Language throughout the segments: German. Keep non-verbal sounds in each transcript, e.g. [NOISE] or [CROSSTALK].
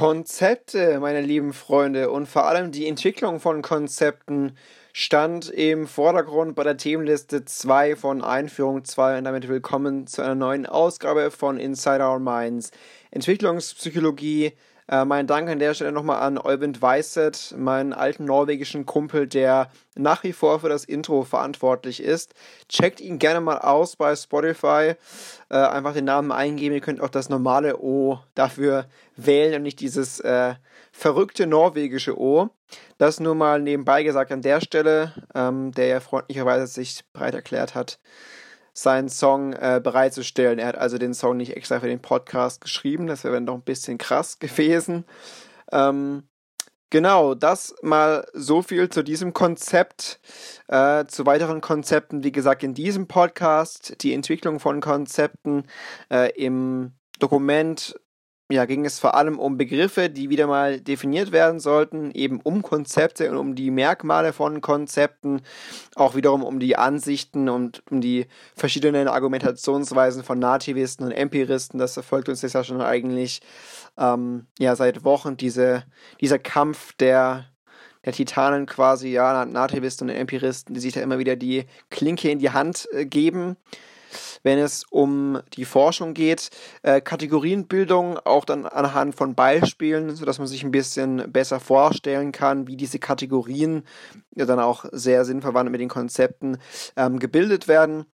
Konzepte, meine lieben Freunde, und vor allem die Entwicklung von Konzepten stand im Vordergrund bei der Themenliste 2 von Einführung 2 und damit willkommen zu einer neuen Ausgabe von Inside Our Minds. Entwicklungspsychologie, äh, mein Dank an der Stelle nochmal an Eubind Weiset, meinen alten norwegischen Kumpel, der nach wie vor für das Intro verantwortlich ist. Checkt ihn gerne mal aus bei Spotify. Äh, einfach den Namen eingeben. Ihr könnt auch das normale O dafür wählen und nicht dieses äh, verrückte norwegische O. Das nur mal nebenbei gesagt an der Stelle, ähm, der ja freundlicherweise sich bereit erklärt hat, seinen Song äh, bereitzustellen. Er hat also den Song nicht extra für den Podcast geschrieben, das wäre dann doch ein bisschen krass [LAUGHS] gewesen. Ähm, genau, das mal so viel zu diesem Konzept. Äh, zu weiteren Konzepten, wie gesagt, in diesem Podcast, die Entwicklung von Konzepten äh, im Dokument ja, ging es vor allem um Begriffe, die wieder mal definiert werden sollten, eben um Konzepte und um die Merkmale von Konzepten, auch wiederum um die Ansichten und um die verschiedenen Argumentationsweisen von Nativisten und Empiristen. Das verfolgt uns jetzt ja schon eigentlich ähm, ja, seit Wochen, diese, dieser Kampf der, der Titanen quasi, ja, Nativisten und Empiristen, die sich da immer wieder die Klinke in die Hand äh, geben wenn es um die Forschung geht. Äh, Kategorienbildung auch dann anhand von Beispielen, sodass man sich ein bisschen besser vorstellen kann, wie diese Kategorien ja dann auch sehr sinnverwandt mit den Konzepten ähm, gebildet werden.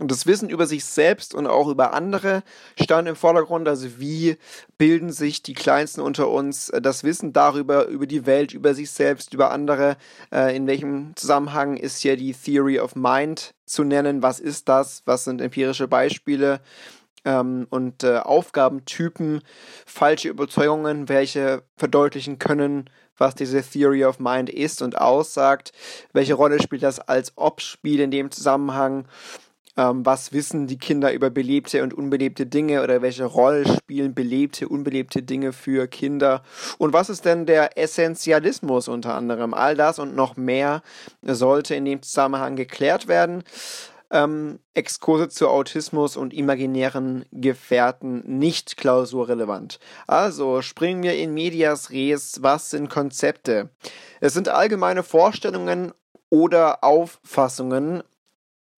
Und das Wissen über sich selbst und auch über andere stand im Vordergrund. Also wie bilden sich die Kleinsten unter uns äh, das Wissen darüber, über die Welt, über sich selbst, über andere. Äh, in welchem Zusammenhang ist hier die Theory of Mind zu nennen? Was ist das? Was sind empirische Beispiele? Ähm, und äh, Aufgabentypen, falsche Überzeugungen, welche verdeutlichen können, was diese Theory of Mind ist und aussagt. Welche Rolle spielt das als Ob-Spiel in dem Zusammenhang? Ähm, was wissen die Kinder über belebte und unbelebte Dinge oder welche Rolle spielen belebte, unbelebte Dinge für Kinder und was ist denn der Essentialismus unter anderem. All das und noch mehr sollte in dem Zusammenhang geklärt werden. Ähm, Exkurse zu Autismus und imaginären Gefährten nicht klausurrelevant. Also springen wir in Medias Res. Was sind Konzepte? Es sind allgemeine Vorstellungen oder Auffassungen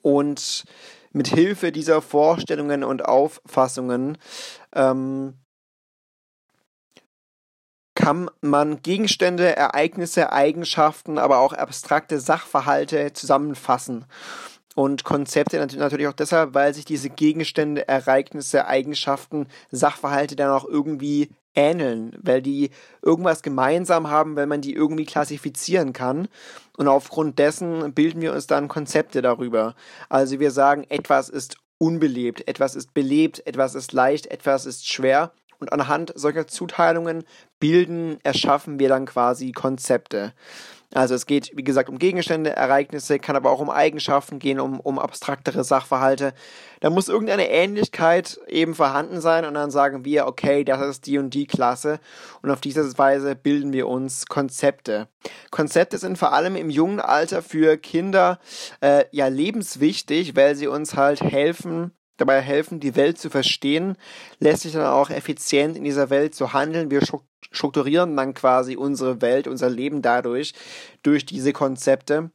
und mit Hilfe dieser Vorstellungen und Auffassungen ähm, kann man Gegenstände, Ereignisse, Eigenschaften, aber auch abstrakte Sachverhalte zusammenfassen. Und Konzepte natürlich auch deshalb, weil sich diese Gegenstände, Ereignisse, Eigenschaften, Sachverhalte dann auch irgendwie ähneln, weil die irgendwas gemeinsam haben, weil man die irgendwie klassifizieren kann. Und aufgrund dessen bilden wir uns dann Konzepte darüber. Also wir sagen, etwas ist unbelebt, etwas ist belebt, etwas ist leicht, etwas ist schwer. Und anhand solcher Zuteilungen bilden, erschaffen wir dann quasi Konzepte. Also es geht, wie gesagt, um Gegenstände, Ereignisse, kann aber auch um Eigenschaften gehen, um, um abstraktere Sachverhalte. Da muss irgendeine Ähnlichkeit eben vorhanden sein und dann sagen wir, okay, das ist die und die Klasse und auf diese Weise bilden wir uns Konzepte. Konzepte sind vor allem im jungen Alter für Kinder äh, ja lebenswichtig, weil sie uns halt helfen, dabei helfen, die Welt zu verstehen, lässt sich dann auch effizient in dieser Welt zu handeln. Wir strukturieren dann quasi unsere Welt, unser Leben dadurch, durch diese Konzepte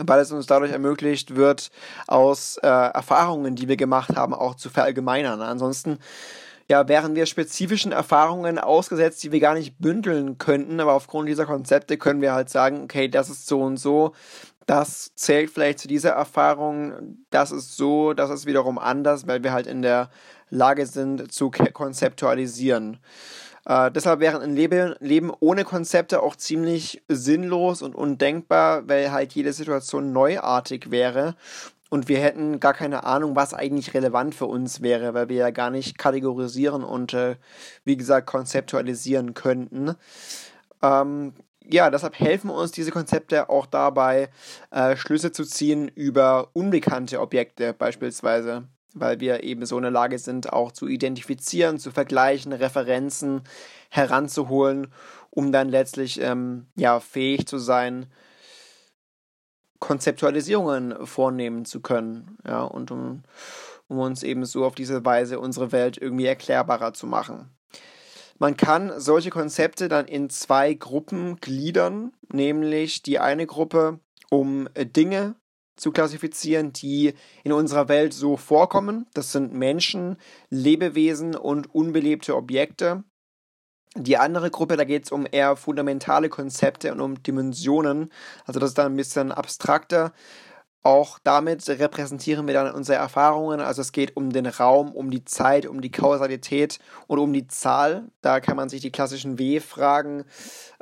weil es uns dadurch ermöglicht wird, aus äh, Erfahrungen, die wir gemacht haben, auch zu verallgemeinern. Ansonsten ja, wären wir spezifischen Erfahrungen ausgesetzt, die wir gar nicht bündeln könnten, aber aufgrund dieser Konzepte können wir halt sagen, okay, das ist so und so, das zählt vielleicht zu dieser Erfahrung, das ist so, das ist wiederum anders, weil wir halt in der Lage sind zu konzeptualisieren. Äh, deshalb wäre ein Leben, Leben ohne Konzepte auch ziemlich sinnlos und undenkbar, weil halt jede Situation neuartig wäre und wir hätten gar keine Ahnung, was eigentlich relevant für uns wäre, weil wir ja gar nicht kategorisieren und, äh, wie gesagt, konzeptualisieren könnten. Ähm, ja, deshalb helfen uns diese Konzepte auch dabei, äh, Schlüsse zu ziehen über unbekannte Objekte beispielsweise, weil wir eben so in der Lage sind, auch zu identifizieren, zu vergleichen, Referenzen heranzuholen, um dann letztlich ähm, ja, fähig zu sein, Konzeptualisierungen vornehmen zu können, ja, und um, um uns eben so auf diese Weise unsere Welt irgendwie erklärbarer zu machen. Man kann solche Konzepte dann in zwei Gruppen gliedern, nämlich die eine Gruppe, um äh, Dinge zu klassifizieren, die in unserer Welt so vorkommen. Das sind Menschen, Lebewesen und unbelebte Objekte. Die andere Gruppe, da geht es um eher fundamentale Konzepte und um Dimensionen. Also das ist dann ein bisschen abstrakter. Auch damit repräsentieren wir dann unsere Erfahrungen. Also es geht um den Raum, um die Zeit, um die Kausalität und um die Zahl. Da kann man sich die klassischen W-Fragen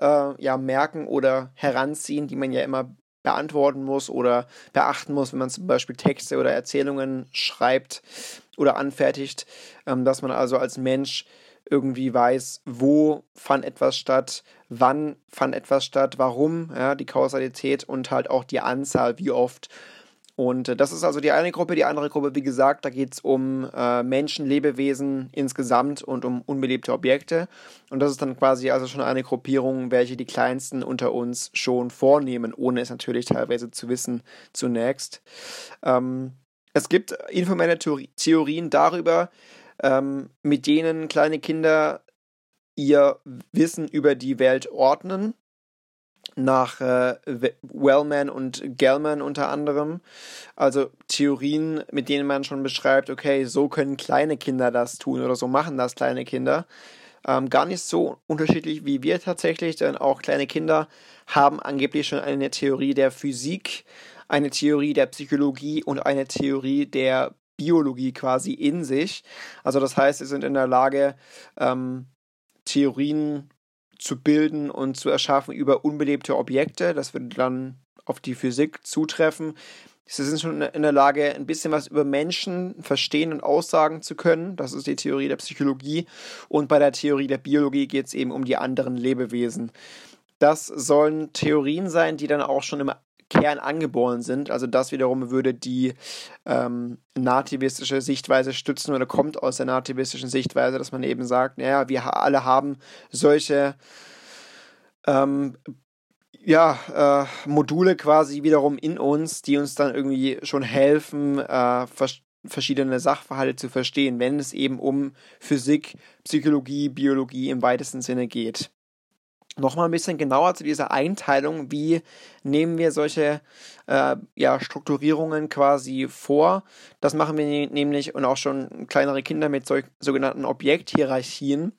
äh, ja merken oder heranziehen, die man ja immer beantworten muss oder beachten muss, wenn man zum Beispiel Texte oder Erzählungen schreibt oder anfertigt, ähm, dass man also als Mensch irgendwie weiß, wo fand etwas statt, wann fand etwas statt, warum, ja, die Kausalität und halt auch die Anzahl, wie oft. Und äh, das ist also die eine Gruppe. Die andere Gruppe, wie gesagt, da geht es um äh, Menschen, Lebewesen insgesamt und um unbelebte Objekte. Und das ist dann quasi also schon eine Gruppierung, welche die kleinsten unter uns schon vornehmen, ohne es natürlich teilweise zu wissen zunächst. Ähm, es gibt informelle Theorien darüber, ähm, mit denen kleine Kinder ihr Wissen über die Welt ordnen. Nach äh, Wellman und Gellman unter anderem. Also Theorien, mit denen man schon beschreibt, okay, so können kleine Kinder das tun oder so machen das kleine Kinder. Ähm, gar nicht so unterschiedlich wie wir tatsächlich, denn auch kleine Kinder haben angeblich schon eine Theorie der Physik, eine Theorie der Psychologie und eine Theorie der Biologie quasi in sich. Also das heißt, sie sind in der Lage, ähm, Theorien zu bilden und zu erschaffen über unbelebte Objekte. Das würde dann auf die Physik zutreffen. Sie sind schon in der Lage, ein bisschen was über Menschen verstehen und aussagen zu können. Das ist die Theorie der Psychologie. Und bei der Theorie der Biologie geht es eben um die anderen Lebewesen. Das sollen Theorien sein, die dann auch schon im Kern angeboren sind. Also das wiederum würde die ähm, nativistische Sichtweise stützen oder kommt aus der nativistischen Sichtweise, dass man eben sagt, naja, wir alle haben solche ähm, ja, äh, Module quasi wiederum in uns, die uns dann irgendwie schon helfen, äh, verschiedene Sachverhalte zu verstehen, wenn es eben um Physik, Psychologie, Biologie im weitesten Sinne geht nochmal ein bisschen genauer zu dieser Einteilung, wie nehmen wir solche äh, ja, Strukturierungen quasi vor. Das machen wir nämlich und auch schon kleinere Kinder mit sogenannten Objekthierarchien.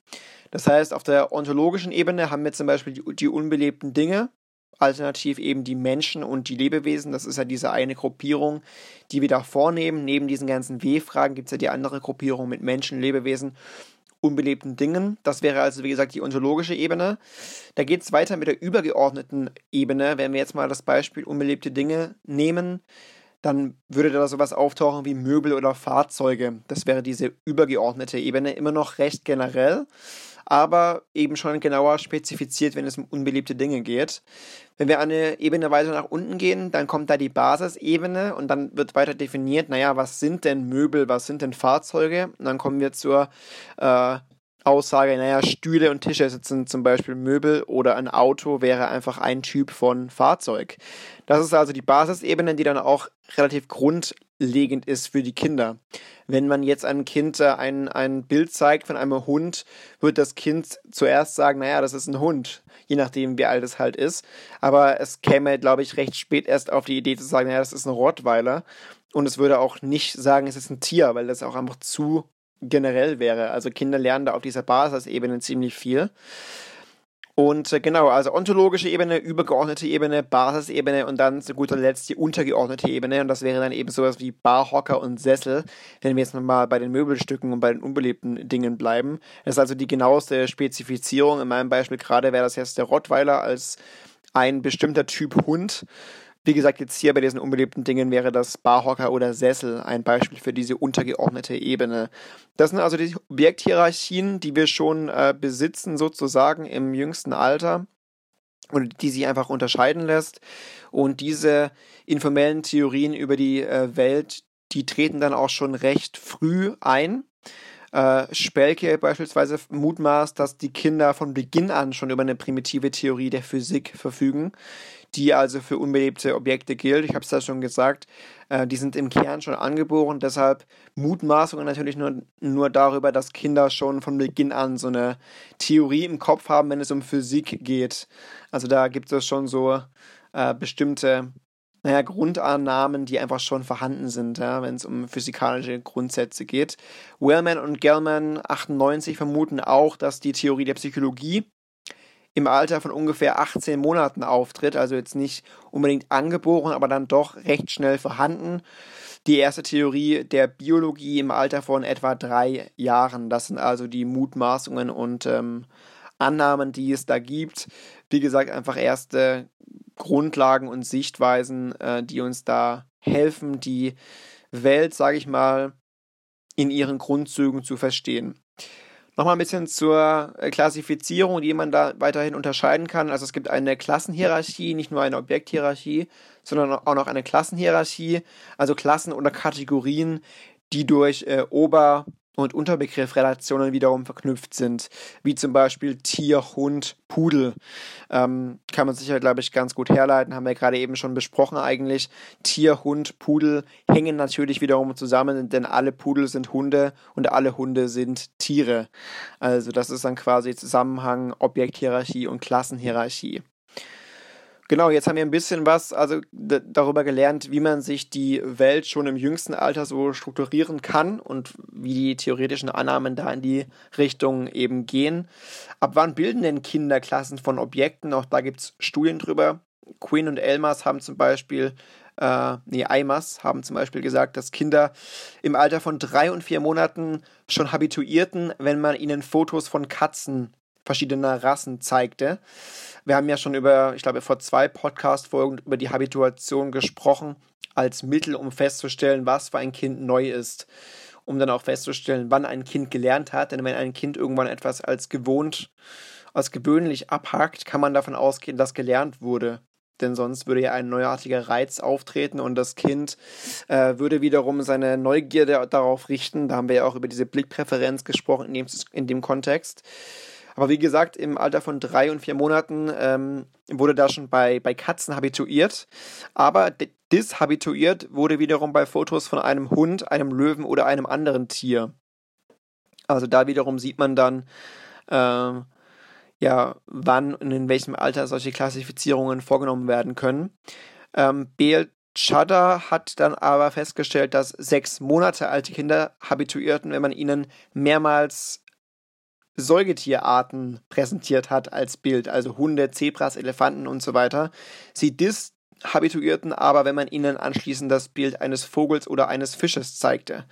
Das heißt, auf der ontologischen Ebene haben wir zum Beispiel die, die unbelebten Dinge, alternativ eben die Menschen und die Lebewesen. Das ist ja diese eine Gruppierung, die wir da vornehmen. Neben diesen ganzen W-Fragen gibt es ja die andere Gruppierung mit Menschen, Lebewesen unbelebten Dingen. Das wäre also, wie gesagt, die ontologische Ebene. Da geht es weiter mit der übergeordneten Ebene. Wenn wir jetzt mal das Beispiel unbelebte Dinge nehmen, dann würde da sowas auftauchen wie Möbel oder Fahrzeuge. Das wäre diese übergeordnete Ebene, immer noch recht generell aber eben schon genauer spezifiziert, wenn es um unbeliebte Dinge geht. Wenn wir eine Ebene weiter nach unten gehen, dann kommt da die Basisebene und dann wird weiter definiert, naja, was sind denn Möbel, was sind denn Fahrzeuge? Und dann kommen wir zur äh, Aussage, naja, Stühle und Tische sind zum Beispiel Möbel oder ein Auto wäre einfach ein Typ von Fahrzeug. Das ist also die Basisebene, die dann auch relativ grundlegend ist für die Kinder. Wenn man jetzt einem Kind äh, ein, ein Bild zeigt von einem Hund, wird das Kind zuerst sagen, naja, das ist ein Hund, je nachdem, wie alt es halt ist. Aber es käme, glaube ich, recht spät erst auf die Idee zu sagen, naja, das ist ein Rottweiler. Und es würde auch nicht sagen, es ist ein Tier, weil das auch einfach zu generell wäre. Also Kinder lernen da auf dieser Basisebene ziemlich viel. Und äh, genau, also ontologische Ebene, übergeordnete Ebene, Basisebene und dann zu guter Letzt die untergeordnete Ebene. Und das wäre dann eben sowas wie Barhocker und Sessel, wenn wir jetzt nochmal bei den Möbelstücken und bei den unbelebten Dingen bleiben. Das ist also die genaueste Spezifizierung. In meinem Beispiel gerade wäre das jetzt der Rottweiler als ein bestimmter Typ Hund. Wie gesagt, jetzt hier bei diesen unbelebten Dingen wäre das Barhocker oder Sessel ein Beispiel für diese untergeordnete Ebene. Das sind also die Objekthierarchien, die wir schon äh, besitzen, sozusagen im jüngsten Alter und die sich einfach unterscheiden lässt. Und diese informellen Theorien über die äh, Welt, die treten dann auch schon recht früh ein. Äh, Spelke beispielsweise mutmaßt, dass die Kinder von Beginn an schon über eine primitive Theorie der Physik verfügen, die also für unbelebte Objekte gilt. Ich habe es da schon gesagt, äh, die sind im Kern schon angeboren, deshalb Mutmaßungen natürlich nur, nur darüber, dass Kinder schon von Beginn an so eine Theorie im Kopf haben, wenn es um Physik geht. Also da gibt es schon so äh, bestimmte naja, Grundannahmen, die einfach schon vorhanden sind, ja, wenn es um physikalische Grundsätze geht. Wellman und Gellman 98 vermuten auch, dass die Theorie der Psychologie im Alter von ungefähr 18 Monaten auftritt, also jetzt nicht unbedingt angeboren, aber dann doch recht schnell vorhanden. Die erste Theorie der Biologie im Alter von etwa drei Jahren. Das sind also die Mutmaßungen und ähm, Annahmen, die es da gibt. Wie gesagt, einfach erste Grundlagen und Sichtweisen, äh, die uns da helfen, die Welt, sage ich mal, in ihren Grundzügen zu verstehen. Nochmal ein bisschen zur äh, Klassifizierung, die man da weiterhin unterscheiden kann. Also es gibt eine Klassenhierarchie, nicht nur eine Objekthierarchie, sondern auch noch eine Klassenhierarchie, also Klassen oder Kategorien, die durch äh, Ober- und Unterbegriffrelationen wiederum verknüpft sind, wie zum Beispiel Tier, Hund, Pudel. Ähm, kann man sicher, glaube ich, ganz gut herleiten, haben wir gerade eben schon besprochen eigentlich. Tier, Hund, Pudel hängen natürlich wiederum zusammen, denn alle Pudel sind Hunde und alle Hunde sind Tiere. Also das ist dann quasi Zusammenhang Objekthierarchie und Klassenhierarchie. Genau, jetzt haben wir ein bisschen was also darüber gelernt, wie man sich die Welt schon im jüngsten Alter so strukturieren kann und wie die theoretischen Annahmen da in die Richtung eben gehen. Ab wann bilden denn Kinder Klassen von Objekten? Auch da gibt es Studien drüber. Quinn und Elmas haben zum Beispiel äh, nee, Eimers haben zum Beispiel gesagt, dass Kinder im Alter von drei und vier Monaten schon habituierten, wenn man ihnen Fotos von Katzen verschiedener Rassen zeigte. Wir haben ja schon über, ich glaube, vor zwei Podcast-Folgen über die Habituation gesprochen, als Mittel, um festzustellen, was für ein Kind neu ist. Um dann auch festzustellen, wann ein Kind gelernt hat. Denn wenn ein Kind irgendwann etwas als gewohnt, als gewöhnlich abhakt, kann man davon ausgehen, dass gelernt wurde. Denn sonst würde ja ein neuartiger Reiz auftreten und das Kind äh, würde wiederum seine Neugierde darauf richten. Da haben wir ja auch über diese Blickpräferenz gesprochen in dem, in dem Kontext. Aber wie gesagt, im Alter von drei und vier Monaten ähm, wurde da schon bei, bei Katzen habituiert. Aber dishabituiert wurde wiederum bei Fotos von einem Hund, einem Löwen oder einem anderen Tier. Also da wiederum sieht man dann, äh, ja, wann und in welchem Alter solche Klassifizierungen vorgenommen werden können. Ähm, Beel Chadder hat dann aber festgestellt, dass sechs Monate alte Kinder habituierten, wenn man ihnen mehrmals Säugetierarten präsentiert hat als Bild, also Hunde, Zebras, Elefanten und so weiter. Sie dishabituierten aber, wenn man ihnen anschließend das Bild eines Vogels oder eines Fisches zeigte.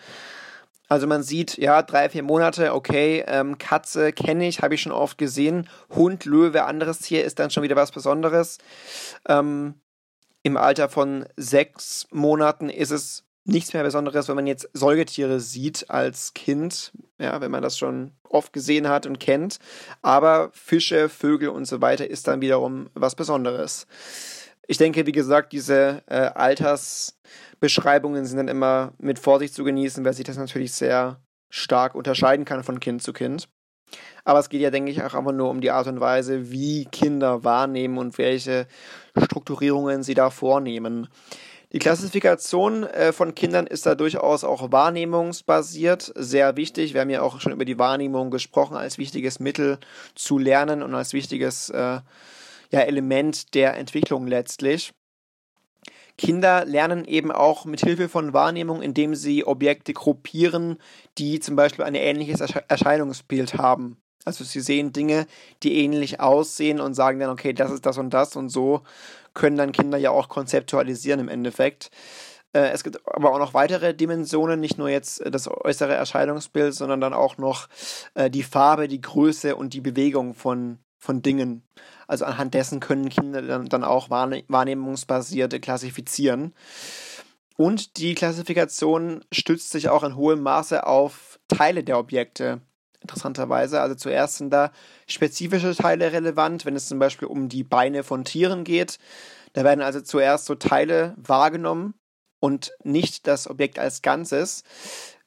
Also man sieht, ja, drei, vier Monate, okay, ähm, Katze kenne ich, habe ich schon oft gesehen. Hund, Löwe, anderes Tier ist dann schon wieder was Besonderes. Ähm, Im Alter von sechs Monaten ist es nichts mehr Besonderes, wenn man jetzt Säugetiere sieht als Kind, ja, wenn man das schon oft gesehen hat und kennt. Aber Fische, Vögel und so weiter ist dann wiederum was Besonderes. Ich denke, wie gesagt, diese äh, Altersbeschreibungen sind dann immer mit Vorsicht zu genießen, weil sich das natürlich sehr stark unterscheiden kann von Kind zu Kind. Aber es geht ja, denke ich, auch einfach nur um die Art und Weise, wie Kinder wahrnehmen und welche Strukturierungen sie da vornehmen. Die Klassifikation äh, von Kindern ist da durchaus auch wahrnehmungsbasiert, sehr wichtig. Wir haben ja auch schon über die Wahrnehmung gesprochen, als wichtiges Mittel zu lernen und als wichtiges äh, ja, Element der Entwicklung letztlich. Kinder lernen eben auch mit Hilfe von Wahrnehmung, indem sie Objekte gruppieren, die zum Beispiel ein ähnliches Erscheinungsbild haben. Also sie sehen Dinge, die ähnlich aussehen und sagen dann, okay, das ist das und das und so können dann Kinder ja auch konzeptualisieren im Endeffekt. Äh, es gibt aber auch noch weitere Dimensionen, nicht nur jetzt das äußere Erscheinungsbild, sondern dann auch noch äh, die Farbe, die Größe und die Bewegung von, von Dingen. Also anhand dessen können Kinder dann, dann auch wahrnehmungsbasierte klassifizieren. Und die Klassifikation stützt sich auch in hohem Maße auf Teile der Objekte interessanterweise. Also zuerst sind da spezifische Teile relevant, wenn es zum Beispiel um die Beine von Tieren geht. Da werden also zuerst so Teile wahrgenommen und nicht das Objekt als Ganzes.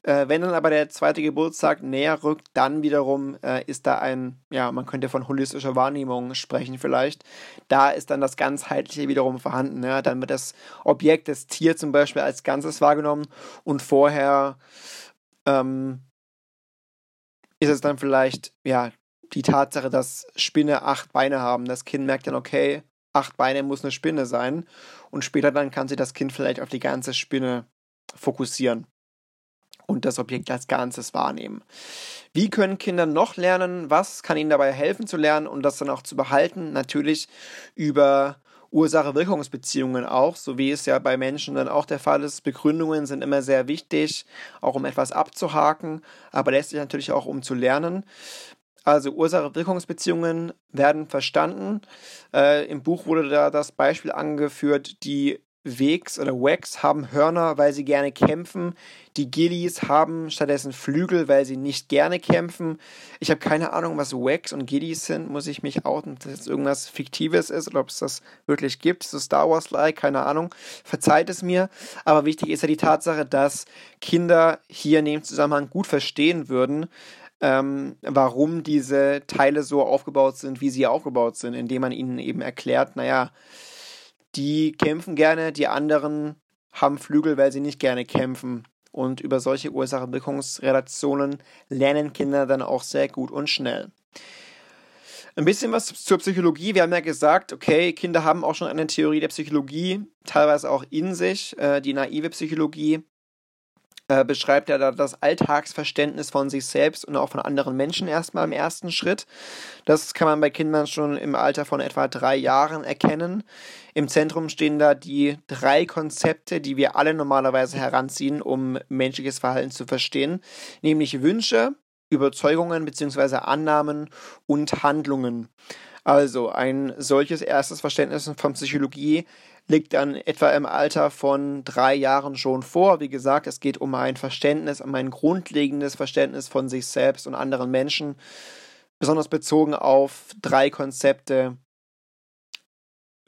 Äh, wenn dann aber der zweite Geburtstag näher rückt, dann wiederum äh, ist da ein, ja, man könnte von holistischer Wahrnehmung sprechen vielleicht. Da ist dann das Ganzheitliche wiederum vorhanden. Ja? Dann wird das Objekt, das Tier zum Beispiel als Ganzes wahrgenommen und vorher ähm, ist es dann vielleicht, ja, die Tatsache, dass Spinne acht Beine haben. Das Kind merkt dann, okay, acht Beine muss eine Spinne sein. Und später dann kann sich das Kind vielleicht auf die ganze Spinne fokussieren und das Objekt als Ganzes wahrnehmen. Wie können Kinder noch lernen? Was kann ihnen dabei helfen zu lernen und das dann auch zu behalten? Natürlich über Ursache-Wirkungsbeziehungen auch, so wie es ja bei Menschen dann auch der Fall ist. Begründungen sind immer sehr wichtig, auch um etwas abzuhaken, aber letztlich natürlich auch um zu lernen. Also Ursache-Wirkungsbeziehungen werden verstanden. Äh, Im Buch wurde da das Beispiel angeführt, die Wegs oder Wags haben Hörner, weil sie gerne kämpfen. Die Gillies haben stattdessen Flügel, weil sie nicht gerne kämpfen. Ich habe keine Ahnung, was Wags und Gillies sind, muss ich mich outen, dass das irgendwas Fiktives ist oder ob es das wirklich gibt. So Star Wars-like, keine Ahnung. Verzeiht es mir. Aber wichtig ist ja die Tatsache, dass Kinder hier in dem Zusammenhang gut verstehen würden, ähm, warum diese Teile so aufgebaut sind, wie sie aufgebaut sind, indem man ihnen eben erklärt, naja, die kämpfen gerne, die anderen haben Flügel, weil sie nicht gerne kämpfen. Und über solche Ursache-Wirkungsrelationen lernen Kinder dann auch sehr gut und schnell. Ein bisschen was zur Psychologie. Wir haben ja gesagt, okay, Kinder haben auch schon eine Theorie der Psychologie, teilweise auch in sich, äh, die naive Psychologie äh, beschreibt er da das Alltagsverständnis von sich selbst und auch von anderen Menschen erstmal im ersten Schritt. Das kann man bei Kindern schon im Alter von etwa drei Jahren erkennen. Im Zentrum stehen da die drei Konzepte, die wir alle normalerweise heranziehen, um menschliches Verhalten zu verstehen, nämlich Wünsche, Überzeugungen bzw. Annahmen und Handlungen. Also ein solches erstes Verständnis von Psychologie liegt dann etwa im Alter von drei Jahren schon vor. Wie gesagt, es geht um ein Verständnis, um ein grundlegendes Verständnis von sich selbst und anderen Menschen, besonders bezogen auf drei Konzepte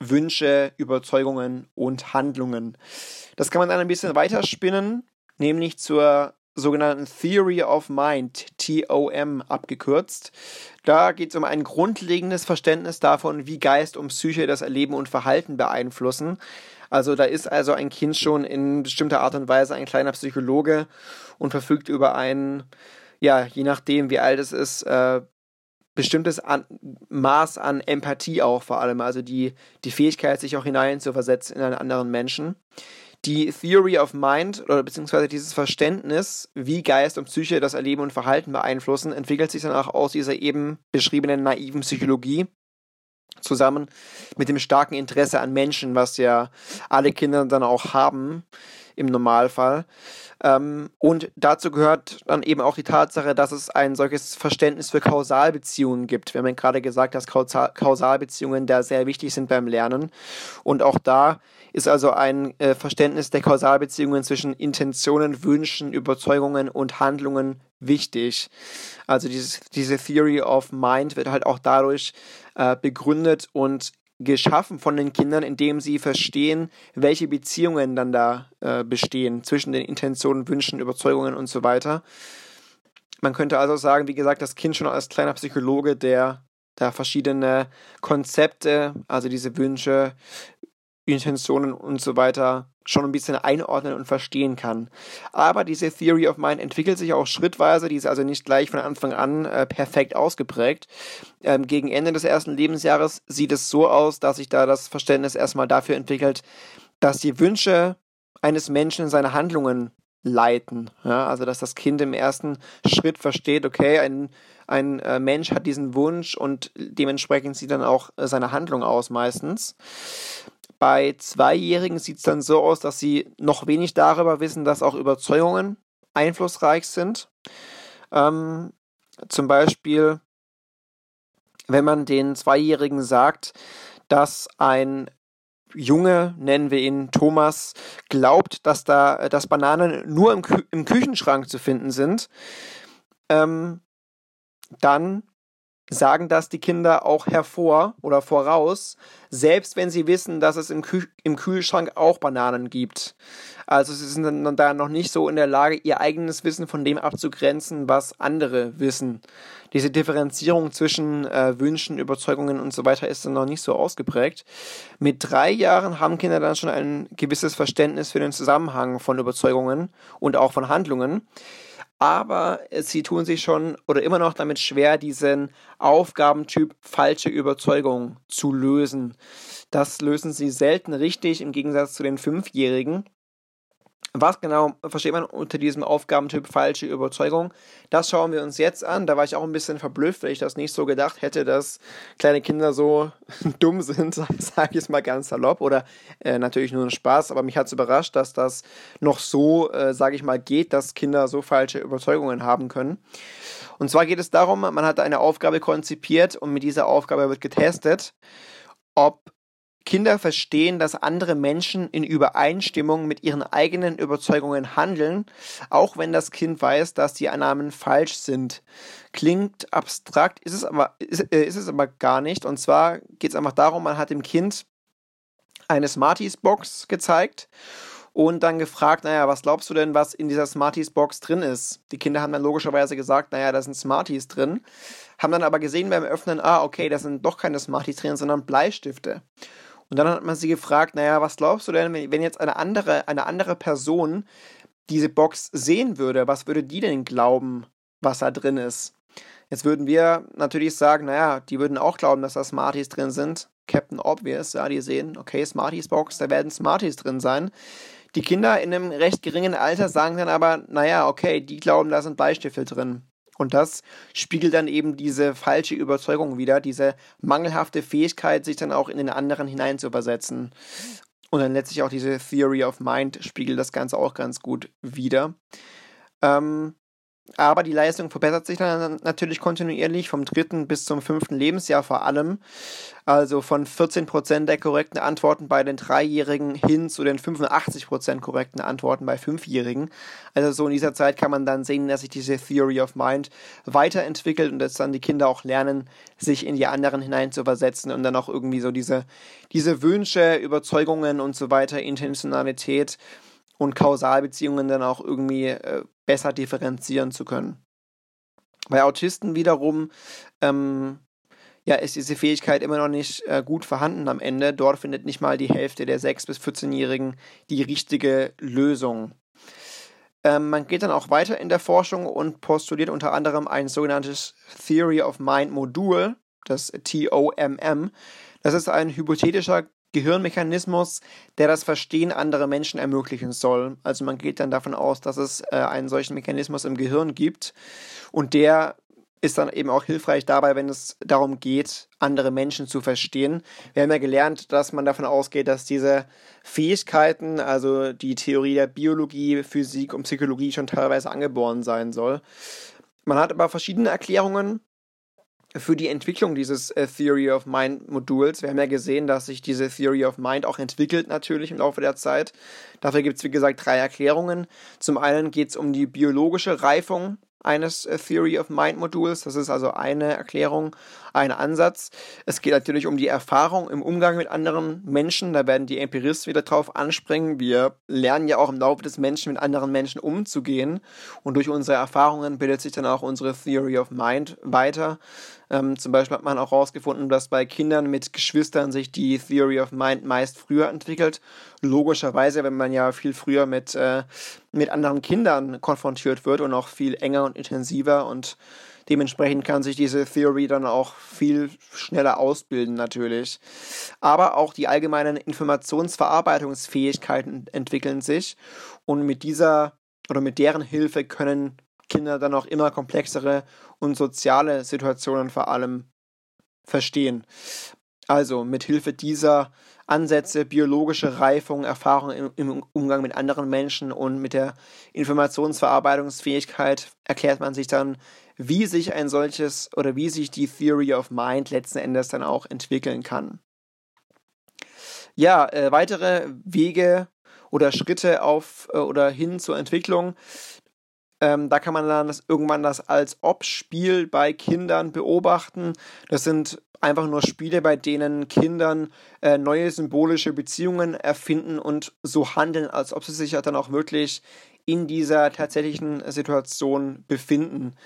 Wünsche, Überzeugungen und Handlungen. Das kann man dann ein bisschen weiterspinnen, nämlich zur sogenannten Theory of Mind, TOM abgekürzt. Da geht es um ein grundlegendes Verständnis davon, wie Geist und Psyche das Erleben und Verhalten beeinflussen. Also da ist also ein Kind schon in bestimmter Art und Weise ein kleiner Psychologe und verfügt über ein, ja, je nachdem wie alt es ist, äh, bestimmtes an, Maß an Empathie auch vor allem, also die, die Fähigkeit, sich auch hineinzuversetzen in einen anderen Menschen die Theory of Mind oder beziehungsweise dieses Verständnis, wie Geist und Psyche das Erleben und Verhalten beeinflussen, entwickelt sich dann auch aus dieser eben beschriebenen naiven Psychologie zusammen mit dem starken Interesse an Menschen, was ja alle Kinder dann auch haben im Normalfall. Ähm, und dazu gehört dann eben auch die Tatsache, dass es ein solches Verständnis für Kausalbeziehungen gibt. Wir haben ja gerade gesagt, dass Kausalbeziehungen da sehr wichtig sind beim Lernen. Und auch da ist also ein äh, Verständnis der Kausalbeziehungen zwischen Intentionen, Wünschen, Überzeugungen und Handlungen wichtig. Also dieses, diese Theory of Mind wird halt auch dadurch äh, begründet und geschaffen von den Kindern, indem sie verstehen, welche Beziehungen dann da äh, bestehen zwischen den Intentionen, Wünschen, Überzeugungen und so weiter. Man könnte also sagen, wie gesagt, das Kind schon als kleiner Psychologe, der da verschiedene Konzepte, also diese Wünsche, Intentionen und so weiter schon ein bisschen einordnen und verstehen kann. Aber diese Theory of Mind entwickelt sich auch schrittweise, die ist also nicht gleich von Anfang an äh, perfekt ausgeprägt. Ähm, gegen Ende des ersten Lebensjahres sieht es so aus, dass sich da das Verständnis erstmal dafür entwickelt, dass die Wünsche eines Menschen seine Handlungen leiten. Ja, also dass das Kind im ersten Schritt versteht, okay, ein, ein äh, Mensch hat diesen Wunsch und dementsprechend sieht dann auch äh, seine Handlung aus meistens. Bei Zweijährigen sieht es dann so aus, dass sie noch wenig darüber wissen, dass auch Überzeugungen einflussreich sind. Ähm, zum Beispiel, wenn man den Zweijährigen sagt, dass ein Junge, nennen wir ihn Thomas, glaubt, dass da dass Bananen nur im, Kü im Küchenschrank zu finden sind, ähm, dann sagen das die Kinder auch hervor oder voraus, selbst wenn sie wissen, dass es im, Kühl im Kühlschrank auch Bananen gibt. Also sie sind dann da noch nicht so in der Lage, ihr eigenes Wissen von dem abzugrenzen, was andere wissen. Diese Differenzierung zwischen äh, Wünschen, Überzeugungen und so weiter ist dann noch nicht so ausgeprägt. Mit drei Jahren haben Kinder dann schon ein gewisses Verständnis für den Zusammenhang von Überzeugungen und auch von Handlungen aber sie tun sich schon oder immer noch damit schwer, diesen Aufgabentyp falsche Überzeugung zu lösen. Das lösen sie selten richtig im Gegensatz zu den Fünfjährigen. Was genau versteht man unter diesem Aufgabentyp falsche Überzeugung? Das schauen wir uns jetzt an. Da war ich auch ein bisschen verblüfft, weil ich das nicht so gedacht hätte, dass kleine Kinder so [LAUGHS] dumm sind, [LAUGHS] sage ich es mal ganz salopp. Oder äh, natürlich nur ein Spaß, aber mich hat es überrascht, dass das noch so, äh, sage ich mal, geht, dass Kinder so falsche Überzeugungen haben können. Und zwar geht es darum, man hat eine Aufgabe konzipiert und mit dieser Aufgabe wird getestet, ob Kinder verstehen, dass andere Menschen in Übereinstimmung mit ihren eigenen Überzeugungen handeln, auch wenn das Kind weiß, dass die Annahmen falsch sind. Klingt abstrakt, ist es aber, ist, äh, ist es aber gar nicht. Und zwar geht es einfach darum, man hat dem Kind eine Smarties-Box gezeigt und dann gefragt, naja, was glaubst du denn, was in dieser Smarties-Box drin ist? Die Kinder haben dann logischerweise gesagt, naja, da sind Smarties drin, haben dann aber gesehen beim Öffnen, ah, okay, da sind doch keine Smarties drin, sondern Bleistifte. Und dann hat man sie gefragt, naja, was glaubst du denn, wenn jetzt eine andere, eine andere Person diese Box sehen würde, was würde die denn glauben, was da drin ist? Jetzt würden wir natürlich sagen, naja, die würden auch glauben, dass da Smarties drin sind. Captain Obvious, ja, die sehen, okay, Smarties Box, da werden Smarties drin sein. Die Kinder in einem recht geringen Alter sagen dann aber, naja, okay, die glauben, da sind Bleistifte drin. Und das spiegelt dann eben diese falsche Überzeugung wieder, diese mangelhafte Fähigkeit, sich dann auch in den anderen hineinzuversetzen. Und dann letztlich auch diese Theory of Mind spiegelt das Ganze auch ganz gut wieder. Ähm, aber die Leistung verbessert sich dann natürlich kontinuierlich vom dritten bis zum fünften Lebensjahr vor allem. Also von 14% der korrekten Antworten bei den Dreijährigen hin zu den 85% korrekten Antworten bei Fünfjährigen. Also so in dieser Zeit kann man dann sehen, dass sich diese Theory of Mind weiterentwickelt und dass dann die Kinder auch lernen, sich in die anderen hineinzuversetzen und dann auch irgendwie so diese, diese Wünsche, Überzeugungen und so weiter, Intentionalität und Kausalbeziehungen dann auch irgendwie äh, besser differenzieren zu können. Bei Autisten wiederum ähm, ja, ist diese Fähigkeit immer noch nicht äh, gut vorhanden am Ende. Dort findet nicht mal die Hälfte der 6- bis 14-Jährigen die richtige Lösung. Ähm, man geht dann auch weiter in der Forschung und postuliert unter anderem ein sogenanntes Theory of Mind Modul, das TOMM. Das ist ein hypothetischer Gehirnmechanismus, der das Verstehen anderer Menschen ermöglichen soll. Also man geht dann davon aus, dass es äh, einen solchen Mechanismus im Gehirn gibt und der ist dann eben auch hilfreich dabei, wenn es darum geht, andere Menschen zu verstehen. Wir haben ja gelernt, dass man davon ausgeht, dass diese Fähigkeiten, also die Theorie der Biologie, Physik und Psychologie schon teilweise angeboren sein soll. Man hat aber verschiedene Erklärungen für die Entwicklung dieses äh, Theory of Mind Moduls. Wir haben ja gesehen, dass sich diese Theory of Mind auch entwickelt natürlich im Laufe der Zeit. Dafür gibt es, wie gesagt, drei Erklärungen. Zum einen geht es um die biologische Reifung eines äh, Theory of Mind Moduls. Das ist also eine Erklärung, ein Ansatz. Es geht natürlich um die Erfahrung im Umgang mit anderen Menschen. Da werden die Empiristen wieder drauf anspringen. Wir lernen ja auch im Laufe des Menschen mit anderen Menschen umzugehen. Und durch unsere Erfahrungen bildet sich dann auch unsere Theory of Mind weiter. Ähm, zum Beispiel hat man auch herausgefunden, dass bei Kindern mit Geschwistern sich die Theory of Mind meist früher entwickelt. Logischerweise, wenn man ja viel früher mit, äh, mit anderen Kindern konfrontiert wird und auch viel enger und intensiver und dementsprechend kann sich diese Theory dann auch viel schneller ausbilden natürlich. Aber auch die allgemeinen Informationsverarbeitungsfähigkeiten entwickeln sich und mit dieser oder mit deren Hilfe können Kinder dann auch immer komplexere und soziale Situationen vor allem verstehen. Also mit Hilfe dieser Ansätze, biologische Reifung, Erfahrung im, im, Umgang mit anderen Menschen und mit der Informationsverarbeitungsfähigkeit erklärt man sich dann, wie sich ein solches oder wie sich die Theory of Mind letzten Endes dann auch entwickeln kann. Ja, äh, weitere Wege oder Schritte auf äh, oder hin zur Entwicklung Ähm, da kann man dann das, irgendwann das als Ob-Spiel bei Kindern beobachten. Das sind einfach nur Spiele, bei denen Kindern äh, neue symbolische Beziehungen erfinden und so handeln, als ob sie sich dann auch wirklich in dieser tatsächlichen Situation befinden.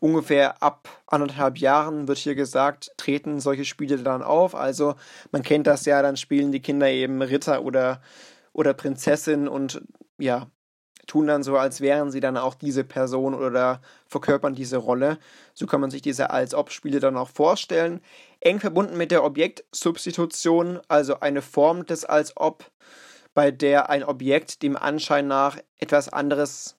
Ungefähr ab anderthalb Jahren wird hier gesagt, treten solche Spiele dann auf. Also man kennt das ja, dann spielen die Kinder eben Ritter oder, oder Prinzessin und ja, tun dann so, als wären sie dann auch diese Person oder verkörpern diese Rolle. So kann man sich diese Als-Ob-Spiele dann auch vorstellen. Eng verbunden mit der Objektsubstitution, also eine Form des Als-Ob, bei der ein Objekt dem Anschein nach etwas anderes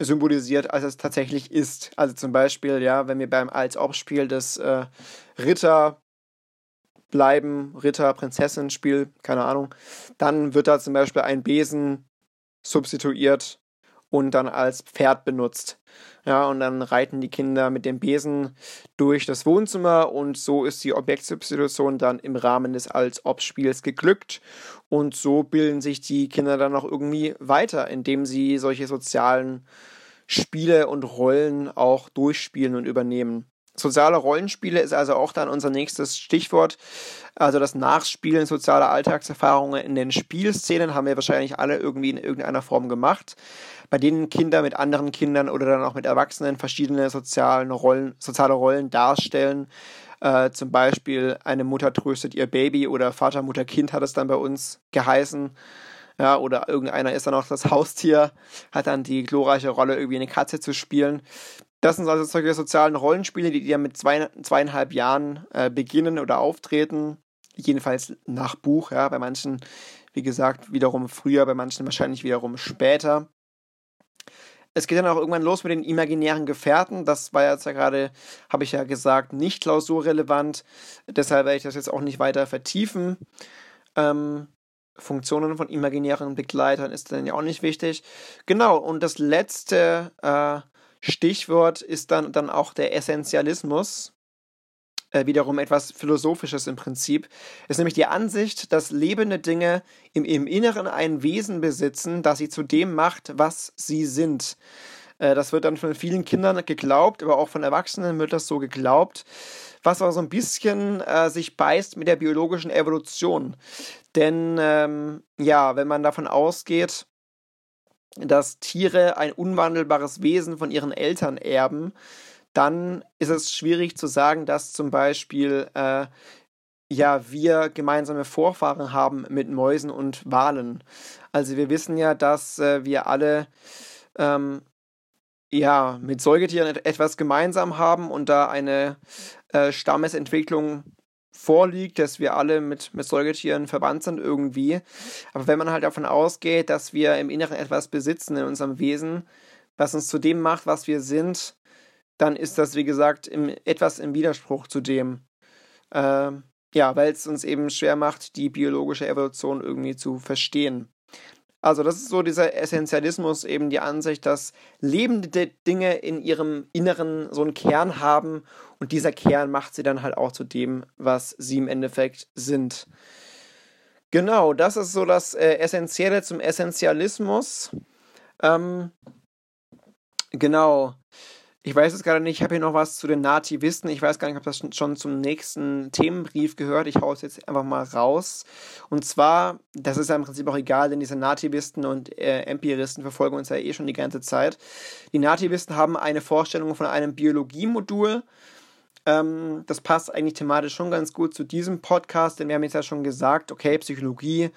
symbolisiert, als es tatsächlich ist. Also zum Beispiel, ja, wenn wir beim Als-Ob-Spiel des äh, Ritter bleiben, Ritter, Prinzessin-Spiel, keine Ahnung, dann wird da zum Beispiel ein Besen substituiert und dann als Pferd benutzt. Ja, und dann reiten die Kinder mit dem Besen durch das Wohnzimmer und so ist die Objektsubstitution dann im Rahmen des Als-Ob-Spiels geglückt und so bilden sich die Kinder dann auch irgendwie weiter, indem sie solche sozialen Spiele und Rollen auch durchspielen und übernehmen. Soziale Rollenspiele ist also auch dann unser nächstes Stichwort. Also das Nachspielen sozialer Alltagserfahrungen in den Spielszenen haben wir wahrscheinlich alle irgendwie in irgendeiner Form gemacht, bei denen Kinder mit anderen Kindern oder dann auch mit Erwachsenen verschiedene sozialen Rollen, soziale Rollen darstellen. Äh, zum Beispiel eine Mutter tröstet ihr Baby oder Vater, Mutter, Kind hat es dann bei uns geheißen. Ja, oder irgendeiner ist dann auch das Haustier, hat dann die glorreiche Rolle, irgendwie eine Katze zu spielen. Das sind also solche sozialen Rollenspiele, die ja mit zwei, zweieinhalb Jahren äh, beginnen oder auftreten. Jedenfalls nach Buch, ja, bei manchen, wie gesagt, wiederum früher, bei manchen wahrscheinlich wiederum später. Es geht dann auch irgendwann los mit den imaginären Gefährten. Das war jetzt ja gerade, habe ich ja gesagt, nicht klausurrelevant. Deshalb werde ich das jetzt auch nicht weiter vertiefen. Ähm, Funktionen von imaginären Begleitern ist dann ja auch nicht wichtig. Genau, und das letzte äh, Stichwort ist dann, dann auch der Essentialismus. Äh, wiederum etwas Philosophisches im Prinzip. Ist nämlich die Ansicht, dass lebende Dinge im, im Inneren ein Wesen besitzen, das sie zu dem macht, was sie sind. Äh, das wird dann von vielen Kindern geglaubt, aber auch von Erwachsenen wird das so geglaubt, was aber so ein bisschen äh, sich beißt mit der biologischen Evolution. Denn ähm, ja, wenn man davon ausgeht, dass Tiere ein unwandelbares Wesen von ihren Eltern erben, dann ist es schwierig zu sagen, dass zum Beispiel äh, ja wir gemeinsame Vorfahren haben mit Mäusen und Walen. Also wir wissen ja, dass äh, wir alle ähm, ja mit Säugetieren etwas gemeinsam haben und da eine äh, Stammesentwicklung vorliegt, dass wir alle mit, mit Säugetieren verwandt sind irgendwie. Aber wenn man halt davon ausgeht, dass wir im Inneren etwas besitzen in unserem Wesen, was uns zu dem macht, was wir sind, dann ist das, wie gesagt, im, etwas im Widerspruch zu dem. Äh, ja, weil es uns eben schwer macht, die biologische Evolution irgendwie zu verstehen. Also das ist so dieser Essentialismus, eben die Ansicht, dass lebende Dinge in ihrem Inneren so einen Kern haben und dieser Kern macht sie dann halt auch zu dem, was sie im Endeffekt sind. Genau, das ist so das äh, Essentielle zum Essentialismus. Ähm, genau. Ich weiß es gerade nicht, ich habe hier noch was zu den Nativisten. Ich weiß gar nicht, ob das schon zum nächsten Themenbrief gehört. Ich haue es jetzt einfach mal raus. Und zwar, das ist ja im Prinzip auch egal, denn diese Nativisten und äh, Empiristen verfolgen uns ja eh schon die ganze Zeit. Die Nativisten haben eine Vorstellung von einem Biologiemodul. Ähm, das passt eigentlich thematisch schon ganz gut zu diesem Podcast, denn wir haben jetzt ja schon gesagt, okay, Psychologie,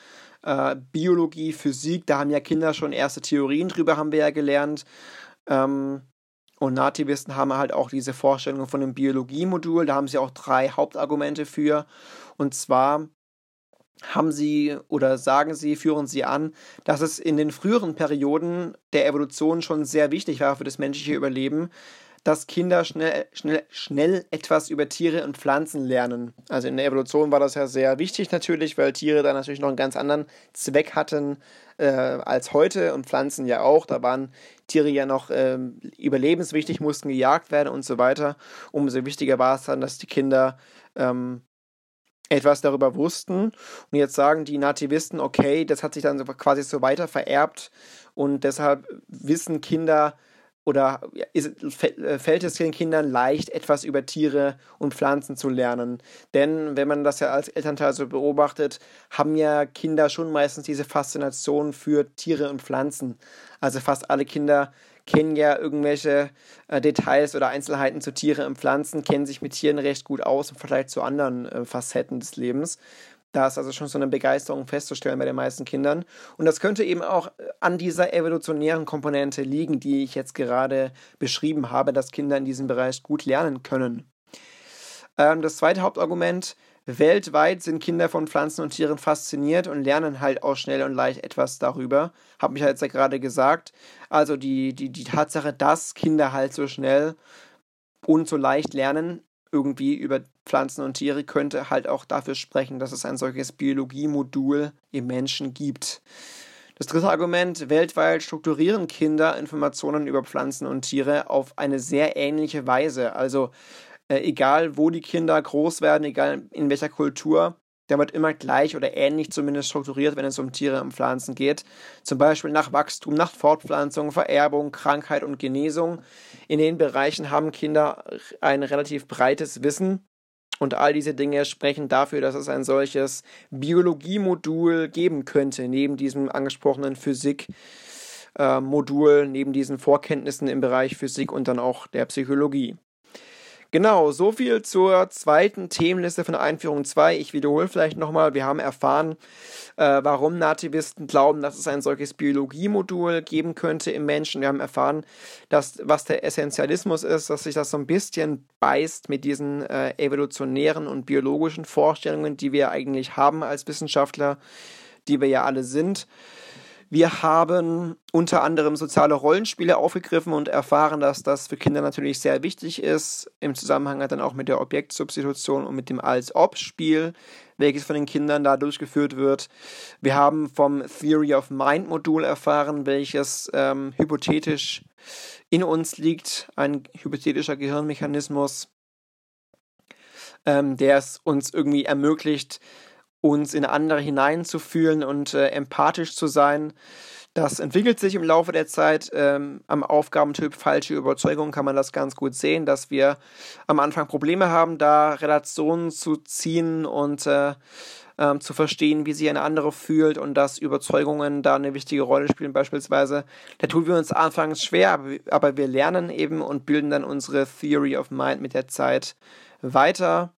äh, Biologie, Physik, da haben ja Kinder schon erste Theorien drüber, haben wir ja gelernt. Ähm, und Nativisten haben halt auch diese Vorstellung von einem Biologiemodul. Da haben sie auch drei Hauptargumente für. Und zwar haben sie oder sagen sie, führen sie an, dass es in den früheren Perioden der Evolution schon sehr wichtig war für das menschliche Überleben, dass Kinder schnell, schnell, schnell etwas über Tiere und Pflanzen lernen. Also in der Evolution war das ja sehr wichtig natürlich, weil Tiere da natürlich noch einen ganz anderen Zweck hatten äh, als heute und Pflanzen ja auch. Da waren Tiere ja noch äh, überlebenswichtig, mussten gejagt werden und so weiter. Umso wichtiger war es dann, dass die Kinder ähm, etwas darüber wussten. Und jetzt sagen die Nativisten, okay, das hat sich dann quasi so weiter vererbt und deshalb wissen Kinder, oder ist, äh, fällt es den Kindern leicht, etwas über Tiere und Pflanzen zu lernen. Denn wenn man das ja als Elternteil so beobachtet, haben ja Kinder schon meistens diese Faszination für Tiere und Pflanzen. Also fast alle Kinder kennen ja irgendwelche äh, Details oder Einzelheiten zu Tieren und Pflanzen, kennen sich mit Tieren recht gut aus im Vergleich zu anderen äh, Facetten des Lebens. Da ist also schon so eine Begeisterung festzustellen bei den meisten Kindern. Und das könnte eben auch äh, an dieser evolutionären Komponente liegen, die ich jetzt gerade beschrieben habe, dass Kinder in diesem Bereich gut lernen können. Ähm, das zweite Hauptargument, weltweit sind Kinder von Pflanzen und Tieren fasziniert und lernen halt auch schnell und leicht etwas darüber. Habe ich jetzt ja gerade gesagt. Also die, die, die Tatsache, dass Kinder halt so schnell und so leicht lernen, irgendwie über Pflanzen und Tiere könnte halt auch dafür sprechen, dass es ein solches Biologiemodul im Menschen gibt. Das dritte Argument, weltweit strukturieren Kinder Informationen über Pflanzen und Tiere auf eine sehr ähnliche Weise. Also äh, egal, wo die Kinder groß werden, egal in welcher Kultur, der wird immer gleich oder ähnlich zumindest strukturiert, wenn es um Tiere und Pflanzen geht. Zum Beispiel nach Wachstum, nach Fortpflanzung, Vererbung, Krankheit und Genesung. In den Bereichen haben Kinder ein relativ breites Wissen. Und all diese Dinge sprechen dafür, dass es ein solches Biologiemodul geben könnte, neben diesem angesprochenen Physik-Modul, äh, neben diesen Vorkenntnissen im Bereich Physik und dann auch der Psychologie. Genau, so viel zur zweiten Themenliste von Einführung 2. Ich wiederhole vielleicht nochmal, wir haben erfahren, äh, warum Nativisten glauben, dass es ein solches Biologiemodul geben könnte im Menschen. Wir haben erfahren, dass, was der Essentialismus ist, dass sich das so ein bisschen beißt mit diesen äh, evolutionären und biologischen Vorstellungen, die wir eigentlich haben als Wissenschaftler, die wir ja alle sind. Wir haben unter anderem soziale Rollenspiele aufgegriffen und erfahren, dass das für Kinder natürlich sehr wichtig ist, im Zusammenhang dann auch mit der Objektsubstitution und mit dem Als-Ob-Spiel, welches von den Kindern da durchgeführt wird. Wir haben vom Theory of Mind Modul erfahren, welches ähm, hypothetisch in uns liegt, ein hypothetischer Gehirnmechanismus, ähm, der es uns irgendwie ermöglicht, uns in andere hineinzufühlen und äh, empathisch zu sein. Das entwickelt sich im Laufe der Zeit. Ähm, am Aufgabentyp falsche Überzeugung kann man das ganz gut sehen, dass wir am Anfang Probleme haben, da Relationen zu ziehen und äh, ähm, zu verstehen, wie sich eine andere fühlt und dass Überzeugungen da eine wichtige Rolle spielen beispielsweise. Da tun wir uns anfangs schwer, aber, aber wir lernen eben und bilden dann unsere Theory of Mind mit der Zeit weiter.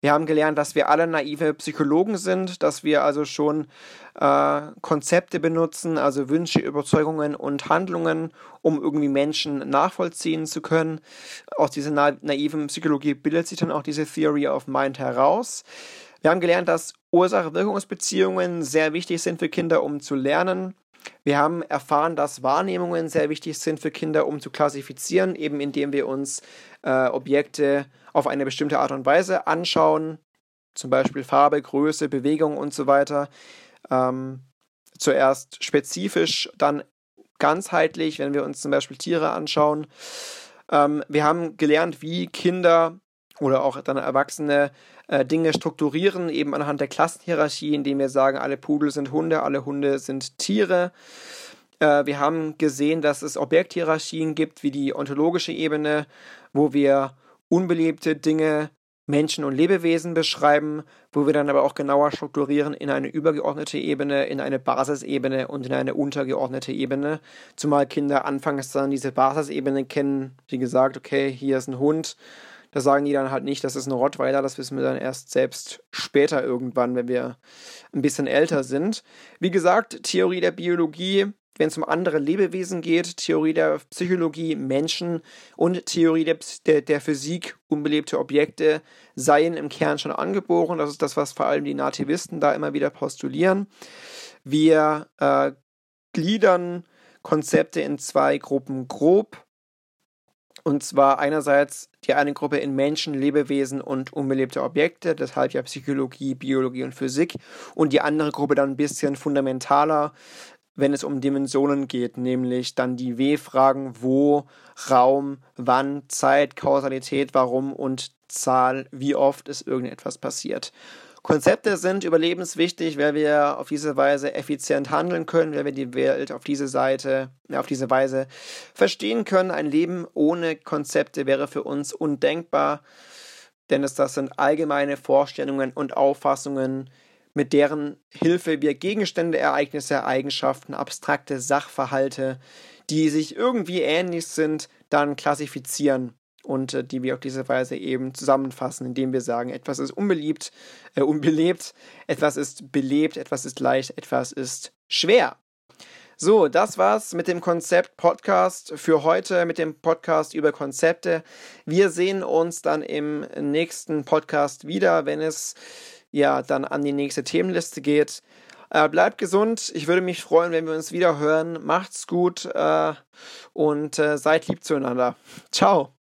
Wir haben gelernt, dass wir alle naive Psychologen sind, dass wir also schon äh, Konzepte benutzen, also Wünsche, Überzeugungen und Handlungen, um irgendwie Menschen nachvollziehen zu können. Aus dieser na naiven Psychologie bildet sich dann auch diese Theory of Mind heraus. Wir haben gelernt, dass Ursache-Wirkungsbeziehungen sehr wichtig sind für Kinder, um zu lernen. Wir haben erfahren, dass Wahrnehmungen sehr wichtig sind für Kinder, um zu klassifizieren, eben indem wir uns äh, Objekte auf eine bestimmte Art und Weise anschauen, zum Beispiel Farbe, Größe, Bewegung und so weiter. Ähm, zuerst spezifisch, dann ganzheitlich, wenn wir uns zum Beispiel Tiere anschauen. Ähm, wir haben gelernt, wie Kinder oder auch dann Erwachsene äh, Dinge strukturieren, eben anhand der Klassenhierarchie, indem wir sagen, alle Pudel sind Hunde, alle Hunde sind Tiere. Äh, wir haben gesehen, dass es Objekthierarchien gibt, wie die ontologische Ebene, wo wir unbelebte Dinge, Menschen und Lebewesen beschreiben, wo wir dann aber auch genauer strukturieren in eine übergeordnete Ebene, in eine Basisebene und in eine untergeordnete Ebene. Zumal Kinder anfangs dann diese Basisebene kennen, wie gesagt, okay, hier ist ein Hund. Da sagen die dann halt nicht, das ist ein Rottweiler, das wissen wir dann erst selbst später irgendwann, wenn wir ein bisschen älter sind. Wie gesagt, Theorie der Biologie wenn es um andere Lebewesen geht, Theorie der Psychologie Menschen und Theorie der, der, der Physik unbelebte Objekte seien im Kern schon angeboren. Das ist das, was vor allem die Nativisten da immer wieder postulieren. Wir äh, gliedern Konzepte in zwei Gruppen grob. Und zwar einerseits die eine Gruppe in Menschen, Lebewesen und unbelebte Objekte, deshalb ja Psychologie, Biologie und Physik. Und die andere Gruppe dann ein bisschen fundamentaler wenn es um Dimensionen geht, nämlich dann die W-Fragen, wo, Raum, wann, Zeit, Kausalität, warum und Zahl, wie oft ist irgendetwas passiert. Konzepte sind überlebenswichtig, weil wir auf diese Weise effizient handeln können, weil wir die Welt auf diese Seite, auf diese Weise verstehen können. Ein Leben ohne Konzepte wäre für uns undenkbar, denn es, das sind allgemeine Vorstellungen und Auffassungen, mit deren Hilfe wir Gegenstände, Ereignisse, Eigenschaften, abstrakte Sachverhalte, die sich irgendwie ähnlich sind, dann klassifizieren und äh, die wir auf diese Weise eben zusammenfassen, indem wir sagen, etwas ist unbeliebt, äh, unbelebt, etwas ist belebt, etwas ist leicht, etwas ist schwer. So, das war's mit dem Konzept Podcast für heute, mit dem Podcast über Konzepte. Wir sehen uns dann im nächsten Podcast wieder, wenn es ja dann an die nächste Themenliste geht. Äh, bleibt gesund. Ich würde mich freuen, wenn wir uns wieder hören. Macht's gut äh, und äh, seid lieb zueinander. Ciao.